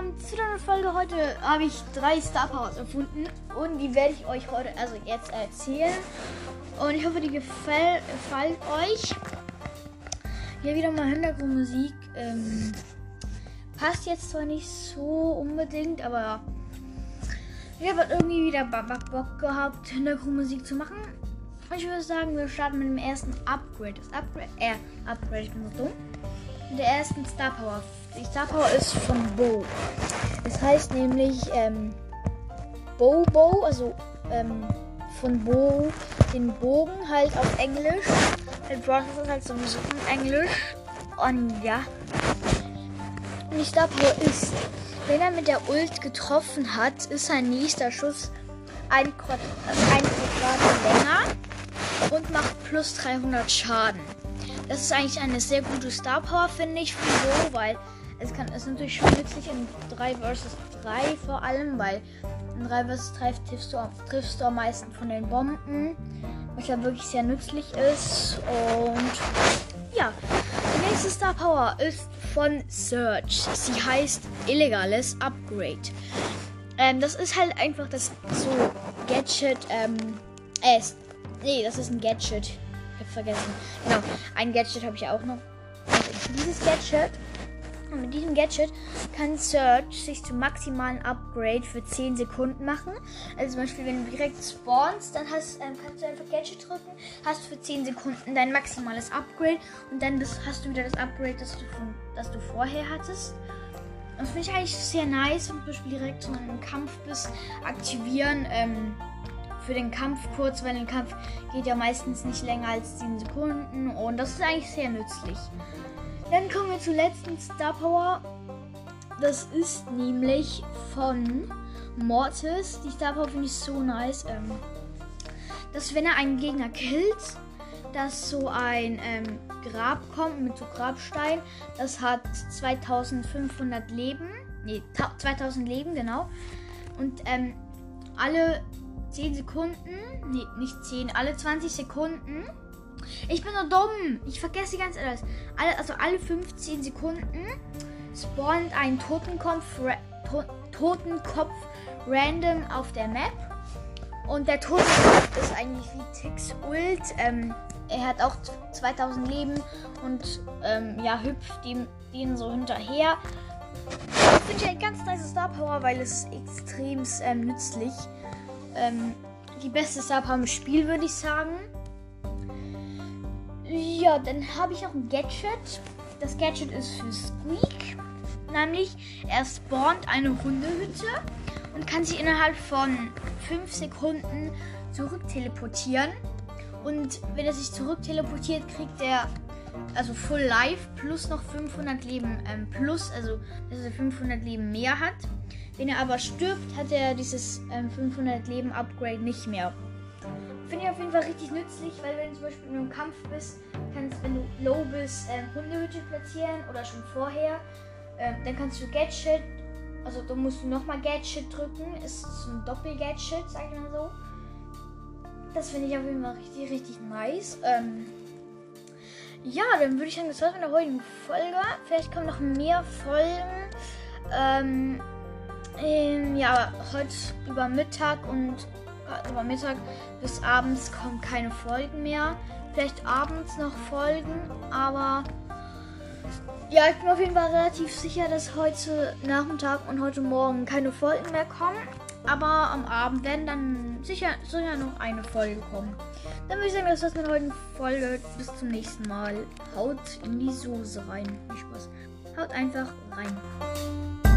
willkommen zu einer Folge. Heute habe ich drei Star Powers erfunden und die werde ich euch heute, also jetzt erzählen. Und ich hoffe, die gefällt, euch. Hier wieder mal Hintergrundmusik. Ähm, passt jetzt zwar nicht so unbedingt, aber ich habe halt irgendwie wieder Bock gehabt, Hintergrundmusik zu machen. Und ich würde sagen, wir starten mit dem ersten Upgrade. Das Upgrade, äh, Upgrade, ich bin so dumm. Der ersten Star Power. Die Star Power ist von Bo. Das heißt nämlich ähm, Bobo, also ähm, von Bo den Bogen halt auf Englisch. Halt ist halt sowieso in Englisch. Und ja. Und die Star Power ist, wenn er mit der Ult getroffen hat, ist sein nächster Schuss ein Quadrat, ein Quadrat länger und macht plus 300 Schaden. Das ist eigentlich eine sehr gute Star Power, finde ich, Bo, weil es kann es natürlich schon nützlich in 3 vs 3 vor allem, weil in 3 vs 3 triffst du, triffst du am meisten von den Bomben, was ja wirklich sehr nützlich ist. Und ja, die nächste Star Power ist von Search. Sie heißt illegales Upgrade. Ähm, das ist halt einfach das so Gadget, ähm, äh, nee, das ist ein Gadget. Vergessen. Genau, ein Gadget habe ich auch noch. Und dieses Gadget und mit diesem Gadget kann Search sich zum maximalen Upgrade für 10 Sekunden machen. Also zum Beispiel, wenn du direkt spawnst, dann hast, ähm, kannst du einfach Gadget drücken, hast für 10 Sekunden dein maximales Upgrade und dann bist, hast du wieder das Upgrade, das du, von, das du vorher hattest. Das finde ich eigentlich sehr nice, wenn du zum Beispiel direkt so einen Kampf bist, aktivieren. Ähm, für den Kampf kurz, weil der Kampf geht ja meistens nicht länger als 10 Sekunden und das ist eigentlich sehr nützlich. Dann kommen wir zur letzten Star Power. Das ist nämlich von Mortis. Die Star Power finde ich so nice. Ähm, dass wenn er einen Gegner killt, dass so ein ähm, Grab kommt mit so Grabstein. Das hat 2500 Leben. Nee, 2000 Leben, genau. Und ähm, alle 10 Sekunden, nee, nicht 10, alle 20 Sekunden ich bin so dumm. Ich vergesse ganz alles. Alle, also alle 15 Sekunden spawnt ein Totenkopf, to Totenkopf random auf der Map. Und der Totenkopf ist eigentlich wie Tix Ult. Ähm, er hat auch 2000 Leben und ähm, ja, hüpft ihm den so hinterher. Das finde ich ein ganz nice Star Power, weil es extrem ähm, nützlich. Ähm, die beste Star im Spiel, würde ich sagen. Ja, dann habe ich auch ein Gadget. Das Gadget ist für Squeak. Nämlich, er spawnt eine Hundehütte und kann sich innerhalb von 5 Sekunden zurück teleportieren. Und wenn er sich zurück teleportiert, kriegt er also Full Life plus noch 500 Leben ähm, plus, also dass er 500 Leben mehr hat. Wenn er aber stirbt, hat er dieses ähm, 500 Leben Upgrade nicht mehr. Finde ich auf jeden Fall richtig nützlich, weil wenn du zum Beispiel in einem Kampf bist, kannst, wenn du low bist, äh, Hundehütte platzieren oder schon vorher. Äh, dann kannst du Gadget, also da musst du nochmal Gadget drücken. Ist so ein Doppel-Gadget, sag ich mal so. Das finde ich auf jeden Fall richtig, richtig nice. Ähm, ja, dann würde ich sagen, das war's mit der heutigen Folge. Vielleicht kommen noch mehr Folgen. Ähm, ähm, ja, heute über Mittag und über Mittag bis abends kommen keine Folgen mehr. Vielleicht abends noch Folgen, aber ja, ich bin auf jeden Fall relativ sicher, dass heute Nachmittag und heute Morgen keine Folgen mehr kommen. Aber am Abend werden dann sicher, sicher noch eine Folge kommen. Dann würde ich sagen, das war's mit heutigen Folge. Bis zum nächsten Mal. Haut in die Soße rein. Viel Spaß. Haut einfach rein.